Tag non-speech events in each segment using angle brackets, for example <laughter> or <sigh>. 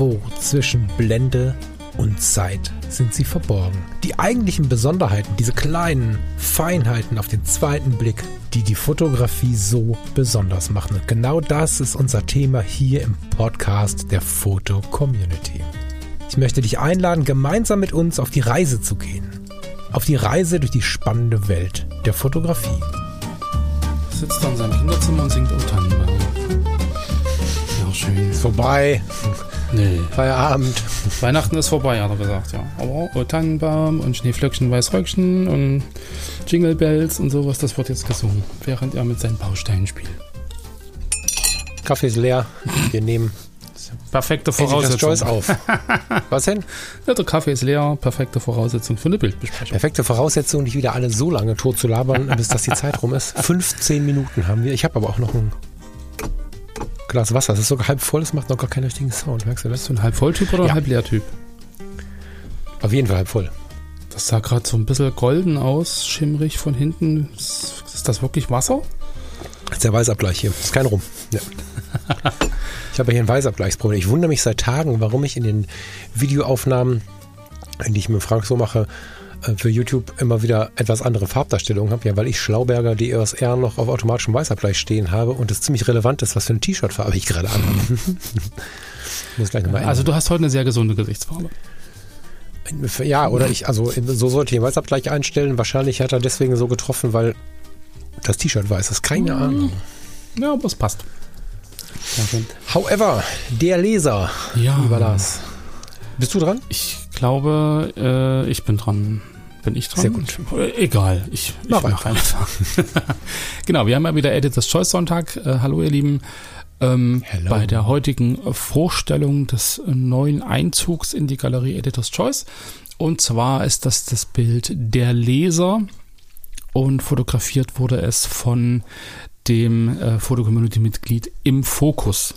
Irgendwo zwischen Blende und Zeit sind sie verborgen. Die eigentlichen Besonderheiten, diese kleinen Feinheiten auf den zweiten Blick, die die Fotografie so besonders machen. Und genau das ist unser Thema hier im Podcast der Foto Community. Ich möchte dich einladen, gemeinsam mit uns auf die Reise zu gehen. Auf die Reise durch die spannende Welt der Fotografie. Sitzt da in seinem Kinderzimmer und singt O Tannenbaum. Ja, schön. Ist vorbei. Nee. Feierabend. Weihnachten ist vorbei, hat er gesagt, ja. Aber O Tannenbaum und Schneeflöckchen, Weißröckchen und Jingle Bells und sowas, das wird jetzt gesungen, während er mit seinen Bausteinen spielt. Kaffee ist leer. Wir nehmen Perfekte Voraussetzung. Choice auf. <laughs> Was denn? Ja, der Kaffee ist leer, perfekte Voraussetzung für eine Bildbesprechung. Perfekte Voraussetzung, nicht wieder alle so lange tot zu labern, <laughs> bis das die Zeit rum ist. 15 Minuten haben wir. Ich habe aber auch noch ein Glas Wasser. Das ist sogar halb voll, das macht noch gar keinen richtigen Sound. Merkst du das? Bist du ein Halb-Voll-Typ oder Ja. ein Halb-Leer-Typ? Auf jeden Fall halb voll. Das sah gerade so ein bisschen golden aus, schimmrig von hinten. Ist, das wirklich Wasser? Das ist der Weißabgleich hier. Das ist kein Rum. Ja. Ich habe hier ein Weißabgleichsproblem. Ich wundere mich seit Tagen, warum ich in den Videoaufnahmen, die ich mit Frank so mache, für YouTube immer wieder etwas andere Farbdarstellungen habe. Ja, weil ich Schlauberger DSR noch auf automatischem Weißabgleich stehen habe und es ziemlich relevant ist, was für eine T-Shirt-Farbe ich gerade an. <laughs> Muss gleich nochmal Also du hast heute eine sehr gesunde Gesichtsfarbe. Ja, oder ich, also so sollte ich den Weißabgleich einstellen. Wahrscheinlich hat er deswegen so getroffen, weil das T-Shirt weiß ist. Keine Ahnung. Ja, aber es passt. However, der Leser, Ja, lieber Lars. Bist du dran? ich glaube, äh, ich bin dran. Bin ich dran? Sehr gut. Äh, Egal, ich, ich Mach mach einfach. <laughs> genau, wir haben ja wieder Editors Choice Sonntag. Äh, hallo ihr Lieben. Ähm, bei der heutigen Vorstellung des neuen Einzugs in die Galerie Editors Choice. Und zwar ist das das Bild Der Leser und fotografiert wurde es von dem äh, Fotocommunity-Mitglied im Fokus.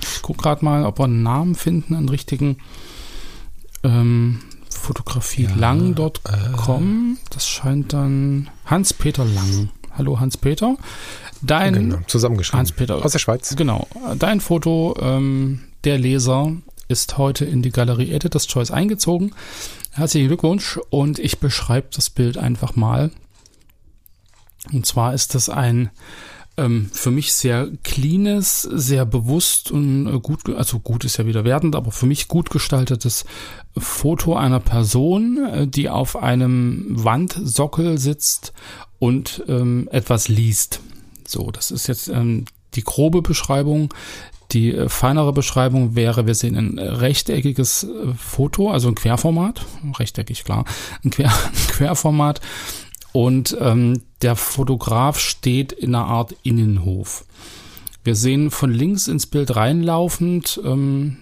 Ich gucke gerade mal, ob wir einen Namen finden, einen richtigen ähm, Fotografie Ja, lang.com. Das scheint dann Hans-Peter Lang. Hallo Hans-Peter. Dein Genau, zusammengeschrieben. Hans-Peter. Aus der Schweiz. Genau. Dein Foto, ähm, der Leser, ist heute in die Galerie Editor's Choice eingezogen. Herzlichen Glückwunsch und ich beschreibe das Bild einfach mal. Und zwar ist das ein ähm, für mich sehr cleanes, sehr bewusst und äh, gut, also gut ist ja wieder wertend, aber für mich gut gestaltetes Foto einer Person, äh, die auf einem Wandsockel sitzt und ähm, etwas liest. So, das ist jetzt ähm, die grobe Beschreibung. Die äh, feinere Beschreibung wäre, wir sehen ein rechteckiges Foto, also ein Querformat, rechteckig klar, ein, Quer, <laughs> ein Querformat und ähm, der Fotograf steht in einer Art Innenhof. Wir sehen von links ins Bild reinlaufend ähm,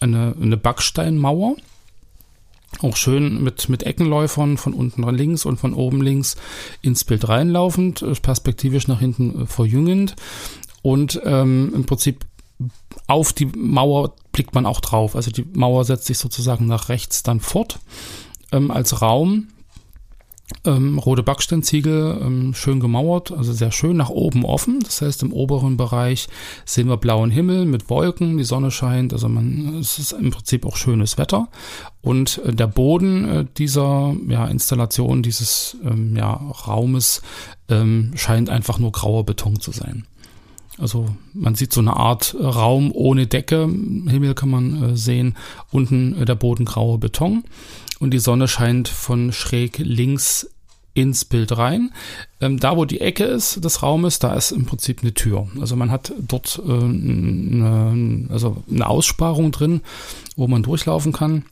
eine, eine Backsteinmauer. Auch schön mit, mit Eckenläufern von unten links und von oben links ins Bild reinlaufend, äh, perspektivisch nach hinten äh, verjüngend. Und ähm, im Prinzip auf die Mauer blickt man auch drauf. Also die Mauer setzt sich sozusagen nach rechts dann fort ähm, als Raum. Ähm, rote Backsteinziegel, ähm, schön gemauert, also sehr schön nach oben offen. Das heißt, im oberen Bereich sehen wir blauen Himmel mit Wolken, die Sonne scheint, also man, es ist im Prinzip auch schönes Wetter. Und äh, der Boden äh, dieser ja, Installation, dieses ähm, ja, Raumes, ähm, scheint einfach nur grauer Beton zu sein. Also man sieht so eine Art Raum ohne Decke, Himmel kann man äh, sehen, unten äh, der Boden grauer Beton und die Sonne scheint von schräg links ins Bild rein. Ähm, da, wo die Ecke ist des Raumes, da ist im Prinzip eine Tür. Also man hat dort äh, eine, also eine Aussparung drin, wo man durchlaufen kann.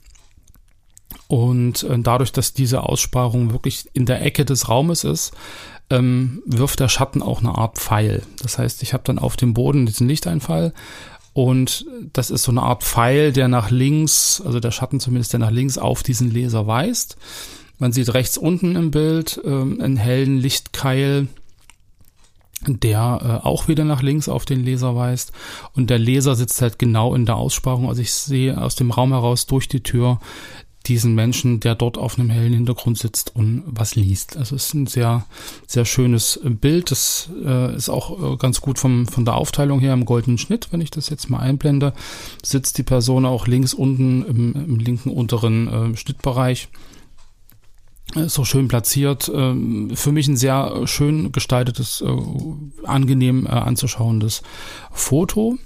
Und äh, dadurch, dass diese Aussparung wirklich in der Ecke des Raumes ist, ähm, wirft der Schatten auch eine Art Pfeil. Das heißt, ich habe dann auf dem Boden diesen Lichteinfall und das ist so eine Art Pfeil, der nach links, also der Schatten zumindest, der nach links auf diesen Laser weist. Man sieht rechts unten im Bild ähm, einen hellen Lichtkeil, der äh, auch wieder nach links auf den Laser weist. Und der Laser sitzt halt genau in der Aussparung. Also ich sehe aus dem Raum heraus durch die Tür diesen Menschen, der dort auf einem hellen Hintergrund sitzt und was liest. Also es ist ein sehr, sehr schönes Bild. Das äh, ist auch äh, ganz gut vom, von der Aufteilung her im goldenen Schnitt. Wenn ich das jetzt mal einblende, sitzt die Person auch links unten im, im linken unteren äh, Schnittbereich so schön platziert. Ähm, für mich ein sehr schön gestaltetes, äh, angenehm äh, anzuschauendes Foto.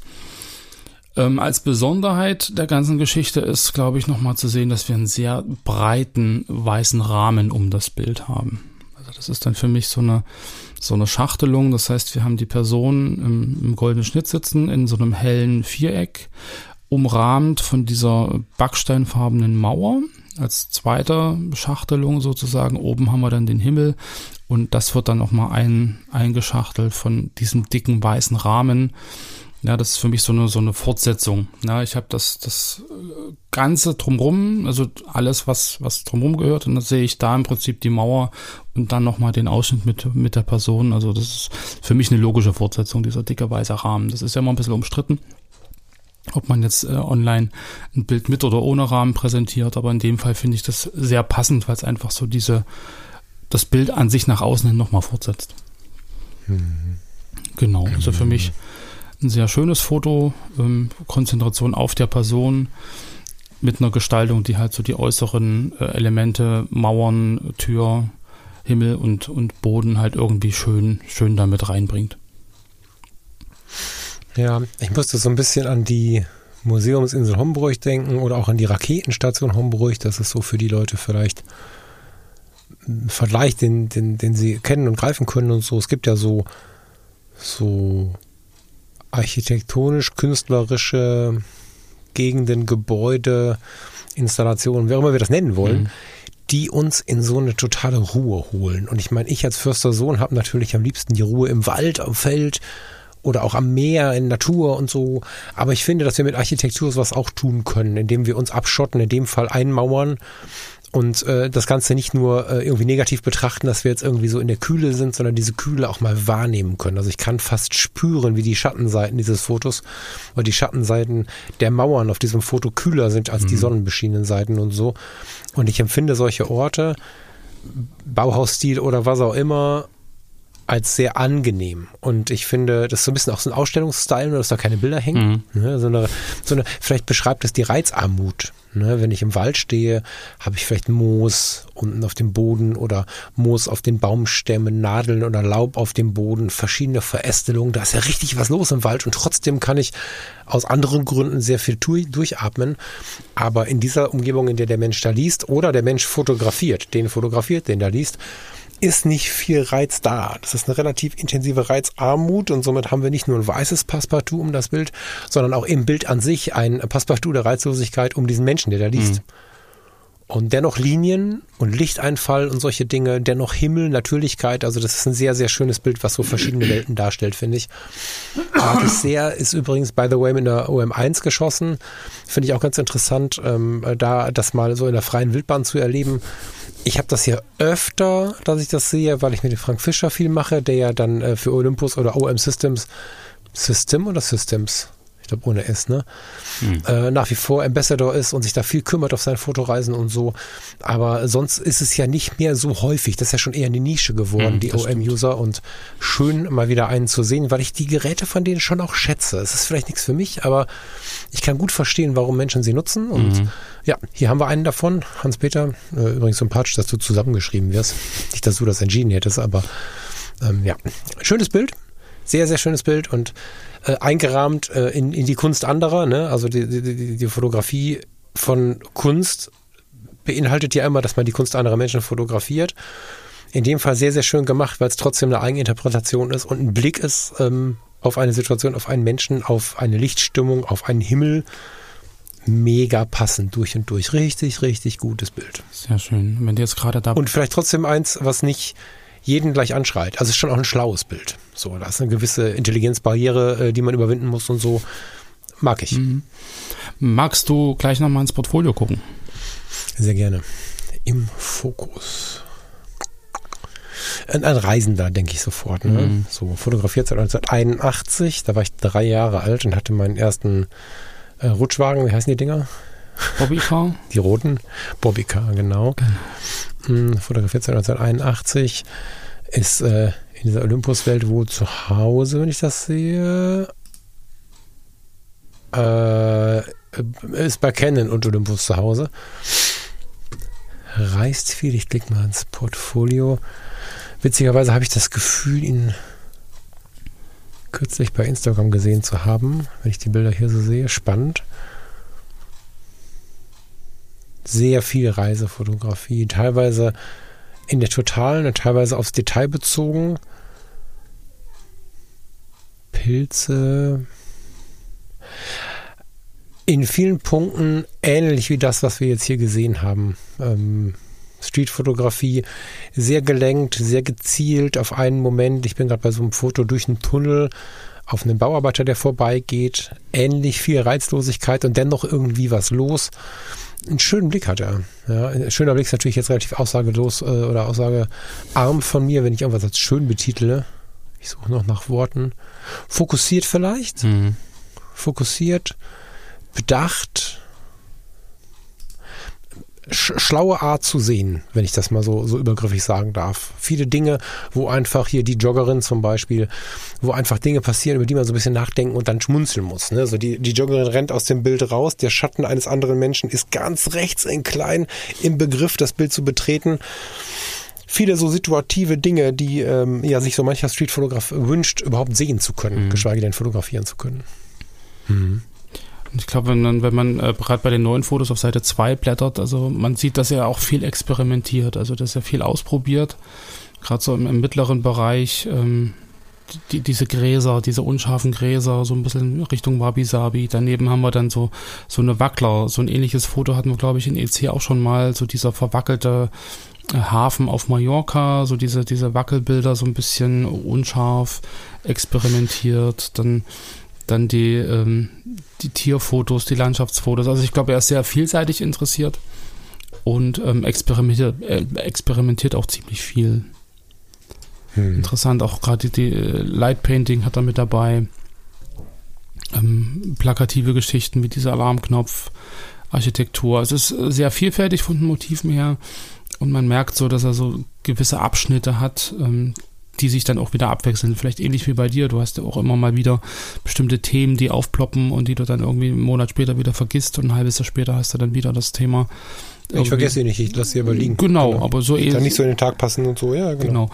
Ähm, als Besonderheit der ganzen Geschichte ist, glaube ich, nochmal zu sehen, dass wir einen sehr breiten weißen Rahmen um das Bild haben. Also das ist dann für mich so eine, so eine Schachtelung. Das heißt, wir haben die Person im, im goldenen Schnitt sitzen in so einem hellen Viereck, umrahmt von dieser backsteinfarbenen Mauer. Als zweiter Schachtelung sozusagen. Oben haben wir dann den Himmel und das wird dann nochmal ein, eingeschachtelt von diesem dicken weißen Rahmen ja, das ist für mich so eine, so eine Fortsetzung. Ja, ich habe das, das äh, Ganze drumrum, also alles, was, was drumrum gehört, und dann sehe ich da im Prinzip die Mauer und dann nochmal den Ausschnitt mit, mit der Person. Also das ist für mich eine logische Fortsetzung, dieser dicke weiße Rahmen. Das ist ja immer ein bisschen umstritten, ob man jetzt äh, online ein Bild mit oder ohne Rahmen präsentiert, aber in dem Fall finde ich das sehr passend, weil es einfach so diese, das Bild an sich nach außen hin nochmal fortsetzt. Mhm. Genau, also für mich ein sehr schönes Foto, ähm, Konzentration auf der Person mit einer Gestaltung, die halt so die äußeren äh, Elemente, Mauern, Tür, Himmel und, und Boden halt irgendwie schön, schön damit reinbringt. Ja, ich musste so ein bisschen an die Museumsinsel Homburg denken oder auch an die Raketenstation Homburg. Das ist so für die Leute vielleicht ein Vergleich, den, den, den sie kennen und greifen können und so. Es gibt ja so, so architektonisch-künstlerische Gegenden, Gebäude, Installationen, wie auch immer wir das nennen wollen, mhm. die uns in so eine totale Ruhe holen. Und ich meine, ich als Förstersohn habe natürlich am liebsten die Ruhe im Wald, am Feld oder auch am Meer, in Natur und so. Aber ich finde, dass wir mit Architektur sowas auch tun können, indem wir uns abschotten, in dem Fall einmauern und äh, das Ganze nicht nur äh, irgendwie negativ betrachten, dass wir jetzt irgendwie so in der Kühle sind, sondern diese Kühle auch mal wahrnehmen können. Also ich kann fast spüren, wie die Schattenseiten dieses Fotos oder die Schattenseiten der Mauern auf diesem Foto kühler sind als mhm. die sonnenbeschienenen Seiten und so. Und ich empfinde solche Orte, Bauhausstil oder was auch immer, als sehr angenehm. Und ich finde, das ist so ein bisschen auch so ein Ausstellungsstyle, nur dass da keine Bilder hängen. Mhm. Ne, so eine, so eine, vielleicht beschreibt es die Reizarmut. Ne, wenn ich im Wald stehe, habe ich vielleicht Moos unten auf dem Boden oder Moos auf den Baumstämmen, Nadeln oder Laub auf dem Boden, verschiedene Verästelungen. Da ist ja richtig was los im Wald und trotzdem kann ich aus anderen Gründen sehr viel durchatmen. Aber in dieser Umgebung, in der der Mensch da liest oder der Mensch fotografiert, den fotografiert, den da liest, ist nicht viel Reiz da. Das ist eine relativ intensive Reizarmut und somit haben wir nicht nur ein weißes Passepartout um das Bild, sondern auch im Bild an sich ein Passepartout der Reizlosigkeit um diesen Menschen, der da liest. Mhm. Und dennoch Linien und Lichteinfall und solche Dinge, dennoch Himmel, Natürlichkeit. Also das ist ein sehr, sehr schönes Bild, was so verschiedene Welten darstellt, finde ich. Mag ich sehr. Ist übrigens, by the way, mit der OM1 geschossen. Finde ich auch ganz interessant, ähm, da das mal so in der freien Wildbahn zu erleben. Ich habe das ja öfter, dass ich das sehe, weil ich mit dem Frank Fischer viel mache, der ja dann äh, für Olympus oder OM Systems, System oder Systems? Glaube ohne S, ne? Mhm. Äh, nach wie vor Ambassador ist und sich da viel kümmert auf seine Fotoreisen und so. Aber sonst ist es ja nicht mehr so häufig. Das ist ja schon eher eine Nische geworden, mhm, die OM-User. Und schön mal wieder einen zu sehen, weil ich die Geräte von denen schon auch schätze. Es ist vielleicht nichts für mich, aber ich kann gut verstehen, warum Menschen sie nutzen. Und mhm. ja, hier haben wir einen davon, Hans-Peter. Äh, übrigens sympathisch, dass du zusammengeschrieben wirst. Nicht, dass du das entschieden hättest, aber ähm, ja, schönes Bild. Sehr, sehr schönes Bild und äh, eingerahmt äh, in, in die Kunst anderer. Ne? Also die, die, die Fotografie von Kunst beinhaltet ja immer, dass man die Kunst anderer Menschen fotografiert. In dem Fall sehr, sehr schön gemacht, weil es trotzdem eine Eigeninterpretation ist und ein Blick ist ähm, auf eine Situation, auf einen Menschen, auf eine Lichtstimmung, auf einen Himmel. Mega passend durch und durch. Richtig, richtig gutes Bild. Sehr schön. Wenn du jetzt gerade da. Und vielleicht trotzdem eins, was nicht jeden gleich anschreit. Also es ist schon auch ein schlaues Bild. So, da ist eine gewisse Intelligenzbarriere, äh, die man überwinden muss und so. Mag ich. Mhm. Magst du gleich nochmal ins Portfolio gucken? Sehr gerne. Im Fokus. Ein, ein Reisender, denke ich sofort. Ne? Mhm. So fotografiert seit 1981. Da war ich drei Jahre alt und hatte meinen ersten äh, Rutschwagen. Wie heißen die Dinger? Bobbycar. Die roten Bobbycar, genau. genau. Fotografiert seit 1981. Ist äh, in dieser Olympus-Welt wohl zu Hause, wenn ich das sehe. Äh, ist bei Canon und Olympus zu Hause. Reist viel. Ich klicke mal ins Portfolio. Witzigerweise habe ich das Gefühl, ihn kürzlich bei Instagram gesehen zu haben, wenn ich die Bilder hier so sehe. Spannend. Sehr viel Reisefotografie, teilweise in der totalen und teilweise aufs Detail bezogen. Pilze. In vielen Punkten ähnlich wie das, was wir jetzt hier gesehen haben. Ähm, Streetfotografie sehr gelenkt, sehr gezielt auf einen Moment. Ich bin gerade bei so einem Foto durch einen Tunnel auf einen Bauarbeiter, der vorbeigeht. Ähnlich viel Reizlosigkeit und dennoch irgendwie was los. Einen schönen Blick hat er. Ja, ein schöner Blick ist natürlich jetzt relativ aussagelos äh, oder aussagearm von mir, wenn ich irgendwas als schön betitele. Ich suche noch nach Worten. Fokussiert vielleicht. Mhm. Fokussiert, bedacht, schlaue Art zu sehen, wenn ich das mal so, so übergriffig sagen darf. Viele Dinge, wo einfach hier die Joggerin zum Beispiel, wo einfach Dinge passieren, über die man so ein bisschen nachdenken und dann schmunzeln muss. Ne? So die, die Joggerin rennt aus dem Bild raus, der Schatten eines anderen Menschen ist ganz rechts in klein im Begriff, das Bild zu betreten. Viele so situative Dinge, die ähm, ja sich so mancher Streetfotograf wünscht, überhaupt sehen zu können, mhm. geschweige denn fotografieren zu können. Mhm. Ich glaube, wenn, man, wenn man äh, gerade bei den neuen Fotos auf Seite 2 blättert, also man sieht, dass er auch viel experimentiert, also dass er viel ausprobiert. Gerade so im, im, mittleren Bereich, ähm, die, diese Gräser, diese unscharfen Gräser, so ein bisschen Richtung Wabi-Sabi. Daneben haben wir dann so, so eine Wackler. So ein ähnliches Foto hatten wir, glaube ich, in EC auch schon mal. So dieser verwackelte äh, Hafen auf Mallorca, so diese, diese Wackelbilder, so ein bisschen unscharf experimentiert. Dann dann die, ähm, die Tierfotos, die Landschaftsfotos. Also ich glaube, er ist sehr vielseitig interessiert und ähm, experimentiert, äh, experimentiert auch ziemlich viel. Hm. Interessant, auch gerade die, die äh, Light Painting hat er mit dabei. Ähm, plakative Geschichten wie dieser Alarmknopf, Architektur. Also es ist sehr vielfältig von den Motiven her und man merkt so, dass er so gewisse Abschnitte hat, ähm, die sich dann auch wieder abwechseln. Vielleicht ähnlich wie bei dir. Du hast ja auch immer mal wieder bestimmte Themen, die aufploppen und die du dann irgendwie einen Monat später wieder vergisst und ein halbes Jahr später hast du dann wieder das Thema. Ich vergesse sie nicht, ich lasse sie aber liegen. Genau, genau. aber so ähnlich. Kann nicht so in den Tag passen und so, ja, genau. genau.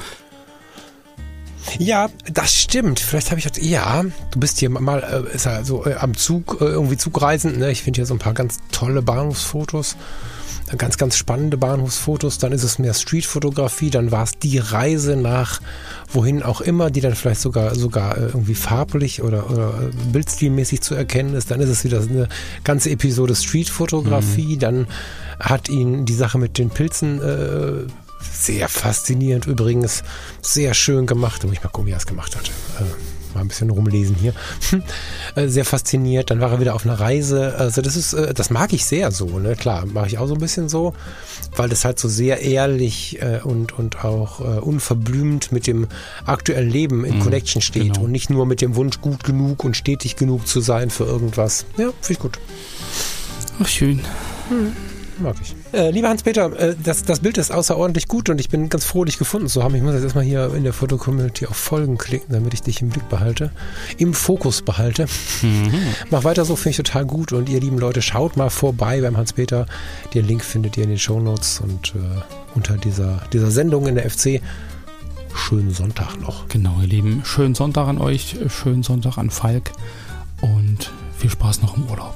Ja, das stimmt. Vielleicht habe ich jetzt, ja, du bist hier mal äh, ist ja so äh, am Zug, äh, irgendwie Zugreisend. Ne? Ich finde hier so ein paar ganz tolle Bahnhofsfotos ganz, ganz spannende Bahnhofsfotos, dann ist es mehr Streetfotografie, dann war es die Reise nach wohin auch immer, die dann vielleicht sogar, sogar äh, irgendwie farblich oder, oder äh, bildstilmäßig zu erkennen ist, dann ist es wieder eine ganze Episode Streetfotografie, mhm. dann hat ihn die Sache mit den Pilzen äh, sehr faszinierend übrigens, sehr schön gemacht. Da muss ich mal gucken, wie er es gemacht hat. Äh, mal ein bisschen rumlesen hier. Äh, sehr fasziniert. Dann war er wieder auf einer Reise. Also das ist, äh, das mag ich sehr so, ne? Klar, mache ich auch so ein bisschen so, weil das halt so sehr ehrlich äh, und, und auch unverblümt mit dem aktuellen Leben in mhm, Connection steht genau. und nicht nur mit dem Wunsch, gut genug und stetig genug zu sein für irgendwas. Ja, finde ich gut. Ach, schön. Mhm mag ich. Äh, lieber Hans-Peter, äh, das, das Bild ist außerordentlich gut und ich bin ganz froh, dich gefunden zu haben. Ich muss jetzt erstmal hier in der Foto-Community auf Folgen klicken, damit ich dich im Blick behalte, im Fokus behalte. Mhm. Mach weiter so, finde ich total gut. Und ihr lieben Leute, schaut mal vorbei beim Hans-Peter. Den Link findet ihr in den Show Notes und äh, unter dieser, dieser Sendung in der FC. Schönen Sonntag noch. Genau, ihr Lieben. Schönen Sonntag an euch, schönen Sonntag an Falk und viel Spaß noch im Urlaub.